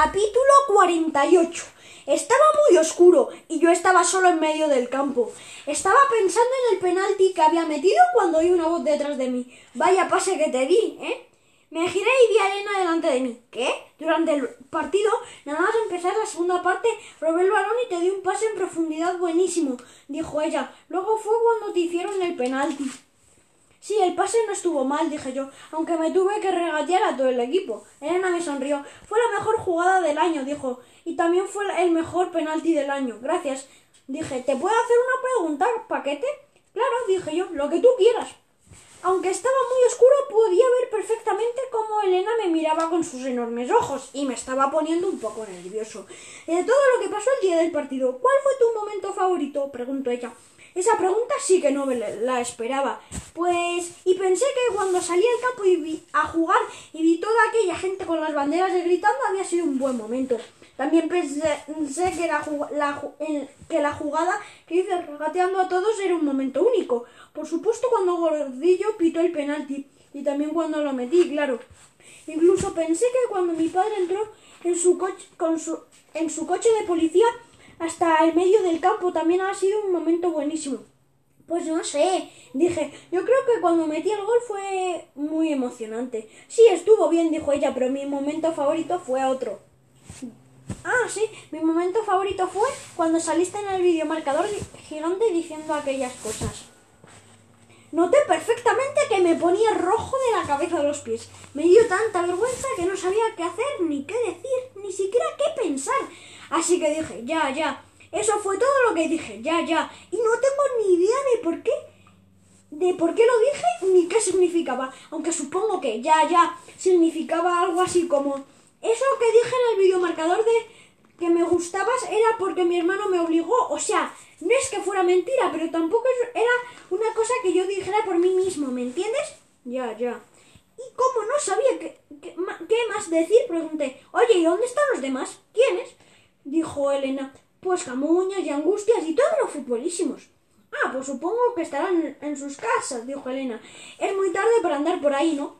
Capítulo 48. Estaba muy oscuro y yo estaba solo en medio del campo. Estaba pensando en el penalti que había metido cuando oí una voz detrás de mí. Vaya pase que te di, ¿eh? Me giré y vi a Elena delante de mí. ¿Qué? Durante el partido, nada más empezar la segunda parte, robé el balón y te di un pase en profundidad buenísimo, dijo ella. Luego fue cuando te hicieron el penalti. Sí, el pase no estuvo mal, dije yo, aunque me tuve que regatear a todo el equipo. Elena me sonrió. Fue la mejor jugada del año, dijo, y también fue el mejor penalti del año. Gracias. Dije, ¿te puedo hacer una pregunta, paquete? Claro, dije yo, lo que tú quieras. Aunque estaba muy oscuro, podía ver perfectamente cómo Elena me miraba con sus enormes ojos y me estaba poniendo un poco nervioso. De todo lo que pasó el día del partido, ¿cuál fue tu momento favorito? preguntó ella. Esa pregunta sí que no me la esperaba. Pues, y pensé que cuando salí al campo y vi a jugar y vi toda aquella gente con las banderas gritando, había sido un buen momento. También pensé, que, la, que la jugada que hice regateando a todos era un momento único. Por supuesto cuando Gordillo pitó el penalti y también cuando lo metí, claro. Incluso pensé que cuando mi padre entró en su coche, en su coche de policía hasta el medio del campo también ha sido un momento buenísimo. Pues no sé, dije, yo creo que cuando metí el gol fue muy emocionante. Sí, estuvo bien, dijo ella, pero mi momento favorito fue otro. Ah, sí, mi momento favorito fue cuando saliste en el videomarcador gigante diciendo aquellas cosas. Noté perfectamente que me ponía rojo de la cabeza a los pies. Me dio tanta vergüenza que no sabía qué hacer, ni qué decir, ni siquiera qué pensar. Así que dije, ya, ya. Eso fue todo lo que dije, ya, ya. Y no tengo ni idea de por qué. De por qué lo dije ni qué significaba. Aunque supongo que ya, ya significaba algo así como. Eso que dije en el videomarcador de que me gustabas era porque mi hermano me obligó. O sea, no es que fuera mentira, pero tampoco era una cosa que yo dijera por mí mismo, ¿me entiendes? Ya, ya. Y como no sabía qué, qué, qué más decir, pregunté, oye, ¿y dónde están los demás? ¿Quiénes? Dijo Elena. Pues Camuñas y Angustias y todos los futbolísimos. Ah, pues supongo que estarán en sus casas, dijo Elena. Es muy tarde para andar por ahí, ¿no?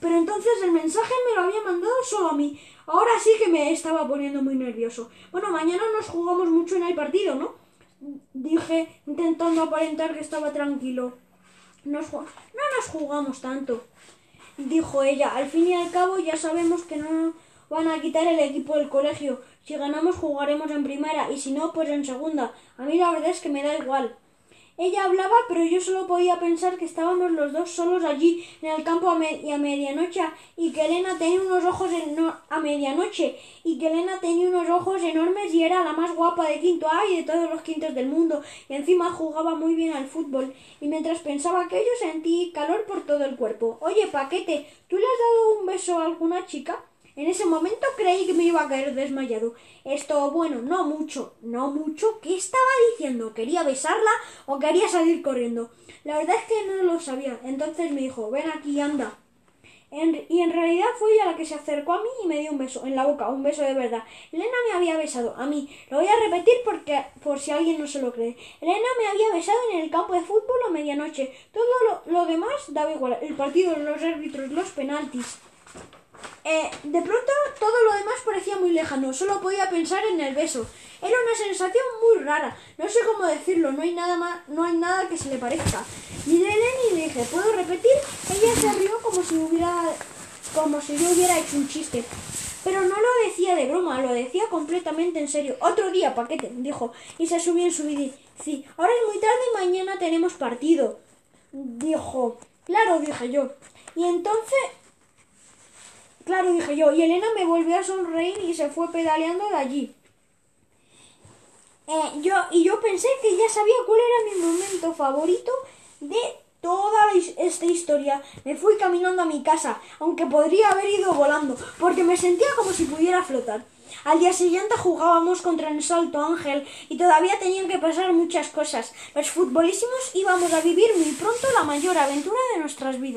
Pero entonces el mensaje me lo había mandado solo a mí. Ahora sí que me estaba poniendo muy nervioso. Bueno, mañana nos jugamos mucho en el partido, ¿no? Dije, intentando aparentar que estaba tranquilo. Nos, no nos jugamos tanto, dijo ella. Al fin y al cabo ya sabemos que no van a quitar el equipo del colegio. Si ganamos jugaremos en primera y si no, pues en segunda. A mí la verdad es que me da igual. Ella hablaba, pero yo solo podía pensar que estábamos los dos solos allí en el campo a, a medianoche y que Elena tenía unos ojos a medianoche y que Elena tenía unos ojos enormes y era la más guapa de quinto A y de todos los quintos del mundo y encima jugaba muy bien al fútbol y mientras pensaba aquello sentí calor por todo el cuerpo. Oye, paquete, ¿tú le has dado un beso a alguna chica? En ese momento creí que me iba a caer desmayado. Esto, bueno, no mucho, no mucho. ¿Qué estaba diciendo? ¿Quería besarla o quería salir corriendo? La verdad es que no lo sabía. Entonces me dijo, ven aquí, anda. y en realidad fue ella la que se acercó a mí y me dio un beso en la boca, un beso de verdad. Elena me había besado a mí. Lo voy a repetir porque por si alguien no se lo cree. Elena me había besado en el campo de fútbol a medianoche. Todo lo, lo demás daba igual. El partido, los árbitros, los penaltis. Eh, de pronto todo lo demás parecía muy lejano, solo podía pensar en el beso. Era una sensación muy rara, no sé cómo decirlo, no hay nada más, no hay nada que se le parezca. Miré a y le dije, ¿puedo repetir? Ella se rió como si hubiera como si yo hubiera hecho un chiste. Pero no lo decía de broma, lo decía completamente en serio. Otro día, paquete, dijo, y se subió en su bici. Sí, ahora es muy tarde y mañana tenemos partido. Dijo, claro, dije yo. Y entonces Claro, dije yo, y Elena me volvió a sonreír y se fue pedaleando de allí. Eh, yo, y yo pensé que ya sabía cuál era mi momento favorito de toda esta historia. Me fui caminando a mi casa, aunque podría haber ido volando, porque me sentía como si pudiera flotar. Al día siguiente jugábamos contra el Salto Ángel y todavía tenían que pasar muchas cosas. Los futbolísimos íbamos a vivir muy pronto la mayor aventura de nuestras vidas.